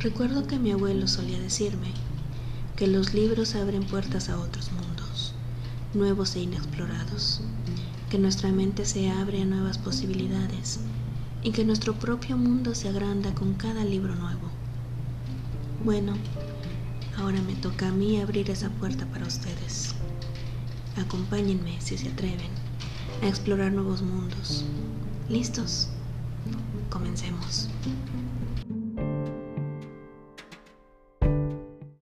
Recuerdo que mi abuelo solía decirme que los libros abren puertas a otros mundos, nuevos e inexplorados, que nuestra mente se abre a nuevas posibilidades y que nuestro propio mundo se agranda con cada libro nuevo. Bueno, ahora me toca a mí abrir esa puerta para ustedes. Acompáñenme si se atreven a explorar nuevos mundos. ¿Listos? Comencemos.